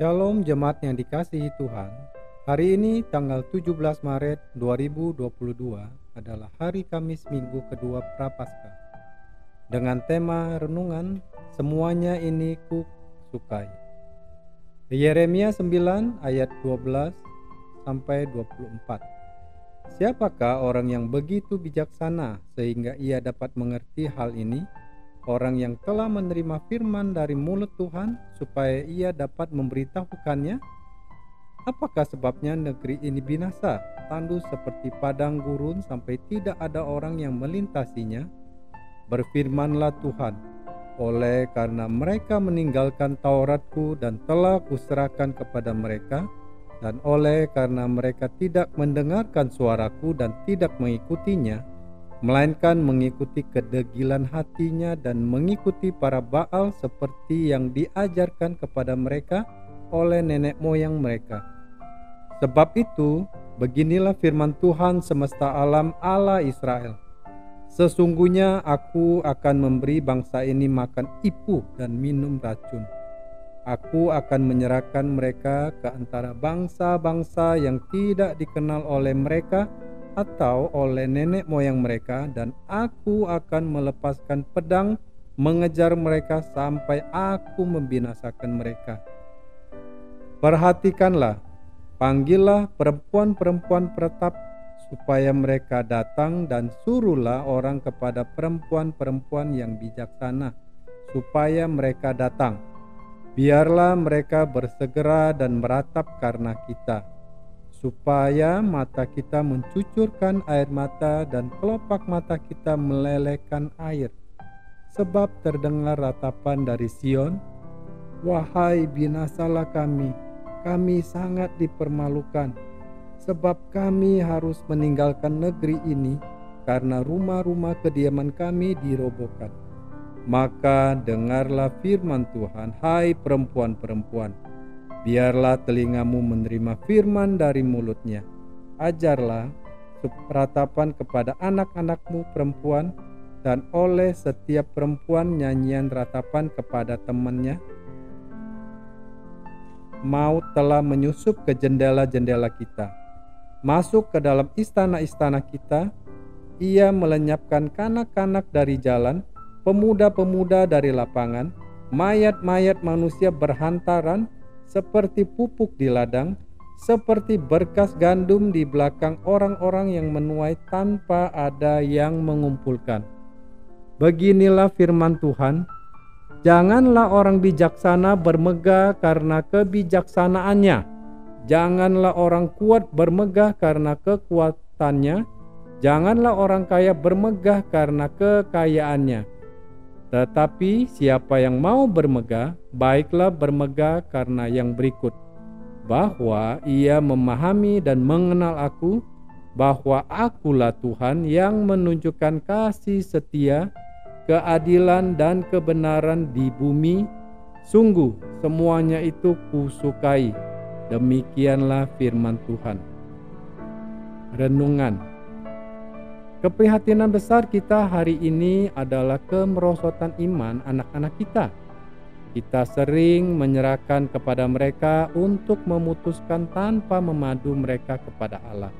Shalom jemaat yang dikasihi Tuhan. Hari ini tanggal 17 Maret 2022 adalah hari Kamis minggu kedua Prapaskah. Dengan tema renungan semuanya ini ku sukai. Yeremia 9 ayat 12 sampai 24. Siapakah orang yang begitu bijaksana sehingga ia dapat mengerti hal ini? Orang yang telah menerima firman dari mulut Tuhan supaya ia dapat memberitahukannya? Apakah sebabnya negeri ini binasa, tandus seperti padang gurun sampai tidak ada orang yang melintasinya? Berfirmanlah Tuhan, oleh karena mereka meninggalkan Tauratku dan telah kuserahkan kepada mereka, dan oleh karena mereka tidak mendengarkan suaraku dan tidak mengikutinya, melainkan mengikuti kedegilan hatinya dan mengikuti para Baal seperti yang diajarkan kepada mereka oleh nenek moyang mereka. Sebab itu, beginilah firman Tuhan semesta alam Allah Israel. Sesungguhnya aku akan memberi bangsa ini makan ipuh dan minum racun. Aku akan menyerahkan mereka ke antara bangsa-bangsa yang tidak dikenal oleh mereka atau oleh nenek moyang mereka dan aku akan melepaskan pedang mengejar mereka sampai aku membinasakan mereka. Perhatikanlah, panggillah perempuan-perempuan peretap supaya mereka datang dan suruhlah orang kepada perempuan-perempuan yang bijaksana supaya mereka datang. Biarlah mereka bersegera dan meratap karena kita supaya mata kita mencucurkan air mata dan kelopak mata kita melelehkan air. Sebab terdengar ratapan dari Sion, Wahai binasalah kami, kami sangat dipermalukan, sebab kami harus meninggalkan negeri ini karena rumah-rumah kediaman kami dirobohkan. Maka dengarlah firman Tuhan, hai perempuan-perempuan, Biarlah telingamu menerima firman dari mulutnya. Ajarlah peratapan kepada anak-anakmu perempuan dan oleh setiap perempuan nyanyian ratapan kepada temannya. Maut telah menyusup ke jendela-jendela kita, masuk ke dalam istana-istana kita. Ia melenyapkan kanak-kanak dari jalan, pemuda-pemuda dari lapangan, mayat-mayat manusia berhantaran, seperti pupuk di ladang, seperti berkas gandum di belakang orang-orang yang menuai tanpa ada yang mengumpulkan. Beginilah firman Tuhan: "Janganlah orang bijaksana bermegah karena kebijaksanaannya, janganlah orang kuat bermegah karena kekuatannya, janganlah orang kaya bermegah karena kekayaannya." Tetapi siapa yang mau bermegah, baiklah bermegah karena yang berikut, bahwa ia memahami dan mengenal aku, bahwa akulah Tuhan yang menunjukkan kasih setia, keadilan dan kebenaran di bumi. Sungguh semuanya itu kusukai. Demikianlah firman Tuhan. Renungan Keprihatinan besar kita hari ini adalah kemerosotan iman anak-anak kita. Kita sering menyerahkan kepada mereka untuk memutuskan tanpa memadu mereka kepada Allah.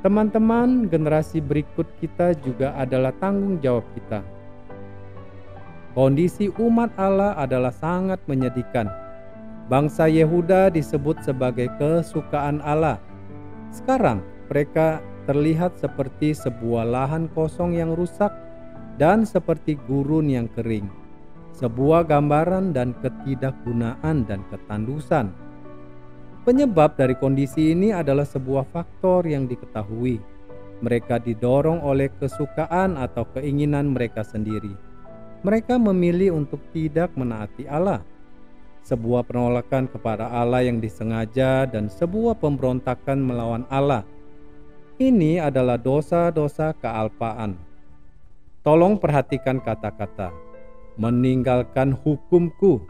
Teman-teman, generasi berikut kita juga adalah tanggung jawab kita. Kondisi umat Allah adalah sangat menyedihkan. Bangsa Yehuda disebut sebagai kesukaan Allah. Sekarang mereka terlihat seperti sebuah lahan kosong yang rusak dan seperti gurun yang kering, sebuah gambaran dan ketidakgunaan dan ketandusan. Penyebab dari kondisi ini adalah sebuah faktor yang diketahui. Mereka didorong oleh kesukaan atau keinginan mereka sendiri. Mereka memilih untuk tidak menaati Allah. Sebuah penolakan kepada Allah yang disengaja dan sebuah pemberontakan melawan Allah ini adalah dosa-dosa kealpaan. Tolong perhatikan kata-kata meninggalkan hukumku,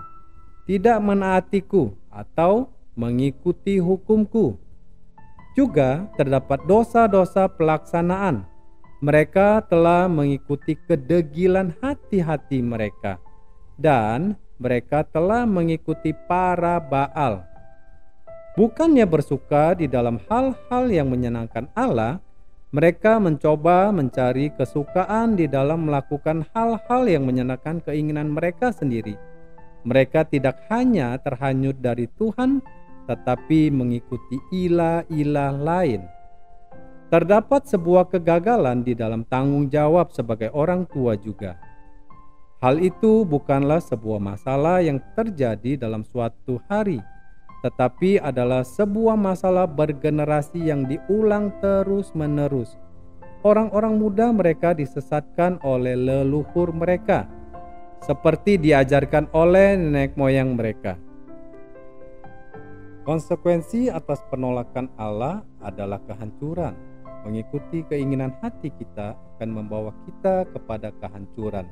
tidak menaatiku, atau mengikuti hukumku. Juga terdapat dosa-dosa pelaksanaan. Mereka telah mengikuti kedegilan hati-hati mereka dan mereka telah mengikuti para Baal. Bukannya bersuka di dalam hal-hal yang menyenangkan Allah, mereka mencoba mencari kesukaan di dalam melakukan hal-hal yang menyenangkan keinginan mereka sendiri. Mereka tidak hanya terhanyut dari Tuhan, tetapi mengikuti ilah-ilah lain. Terdapat sebuah kegagalan di dalam tanggung jawab sebagai orang tua juga. Hal itu bukanlah sebuah masalah yang terjadi dalam suatu hari, tetapi adalah sebuah masalah bergenerasi yang diulang terus-menerus. Orang-orang muda mereka disesatkan oleh leluhur mereka, seperti diajarkan oleh nenek moyang mereka. Konsekuensi atas penolakan Allah adalah kehancuran. Mengikuti keinginan hati kita akan membawa kita kepada kehancuran.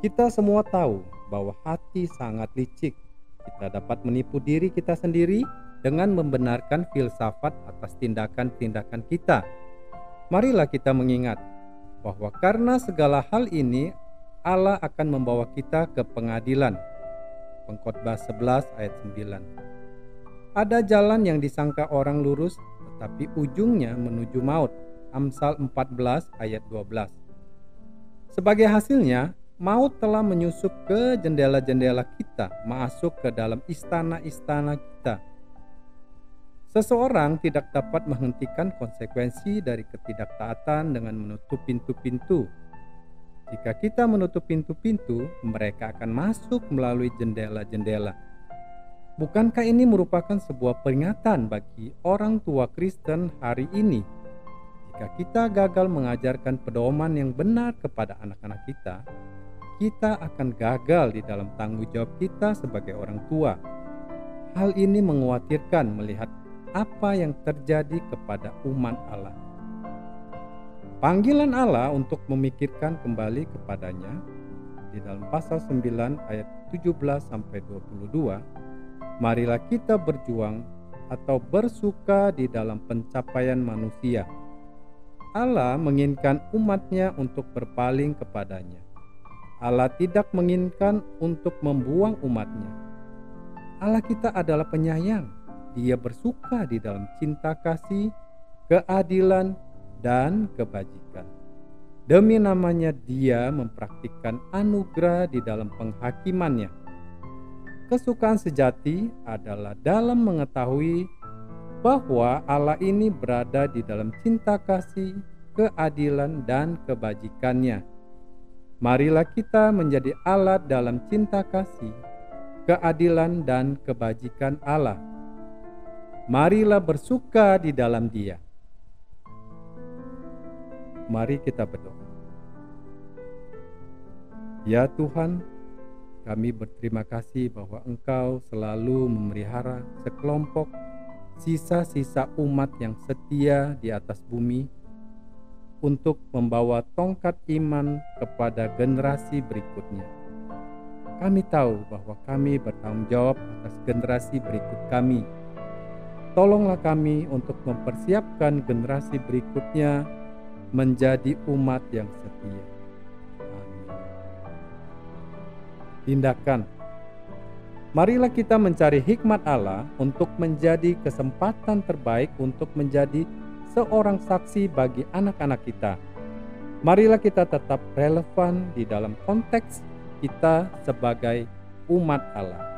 Kita semua tahu bahwa hati sangat licik. Kita dapat menipu diri kita sendiri dengan membenarkan filsafat atas tindakan-tindakan kita. Marilah kita mengingat bahwa karena segala hal ini Allah akan membawa kita ke pengadilan. Pengkhotbah 11 ayat 9. Ada jalan yang disangka orang lurus tetapi ujungnya menuju maut. Amsal 14 ayat 12. Sebagai hasilnya, maut telah menyusup ke jendela-jendela kita, masuk ke dalam istana-istana kita. Seseorang tidak dapat menghentikan konsekuensi dari ketidaktaatan dengan menutup pintu-pintu. Jika kita menutup pintu-pintu, mereka akan masuk melalui jendela-jendela. Bukankah ini merupakan sebuah peringatan bagi orang tua Kristen hari ini? Jika kita gagal mengajarkan pedoman yang benar kepada anak-anak kita, kita akan gagal di dalam tanggung jawab kita sebagai orang tua. Hal ini mengkhawatirkan melihat apa yang terjadi kepada umat Allah. Panggilan Allah untuk memikirkan kembali kepadanya di dalam pasal 9 ayat 17 sampai 22, marilah kita berjuang atau bersuka di dalam pencapaian manusia. Allah menginginkan umatnya untuk berpaling kepadanya Allah tidak menginginkan untuk membuang umatnya. Allah kita adalah penyayang. Dia bersuka di dalam cinta kasih, keadilan, dan kebajikan. Demi namanya dia mempraktikkan anugerah di dalam penghakimannya. Kesukaan sejati adalah dalam mengetahui bahwa Allah ini berada di dalam cinta kasih, keadilan, dan kebajikannya Marilah kita menjadi alat dalam cinta kasih, keadilan, dan kebajikan Allah. Marilah bersuka di dalam Dia. Mari kita berdoa. Ya Tuhan, kami berterima kasih bahwa Engkau selalu memelihara sekelompok sisa-sisa umat yang setia di atas bumi untuk membawa tongkat iman kepada generasi berikutnya. Kami tahu bahwa kami bertanggung jawab atas generasi berikut kami. Tolonglah kami untuk mempersiapkan generasi berikutnya menjadi umat yang setia. Amin. Tindakan Marilah kita mencari hikmat Allah untuk menjadi kesempatan terbaik untuk menjadi seorang saksi bagi anak-anak kita. Marilah kita tetap relevan di dalam konteks kita sebagai umat Allah.